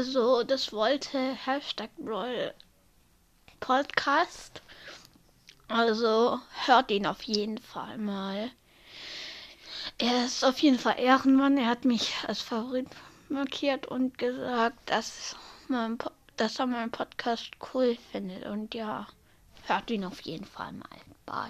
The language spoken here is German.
Also, das wollte Hashtag Brawl Podcast. Also, hört ihn auf jeden Fall mal. Er ist auf jeden Fall Ehrenmann. Er hat mich als Favorit markiert und gesagt, dass, mein, dass er meinen Podcast cool findet. Und ja, hört ihn auf jeden Fall mal. Bye.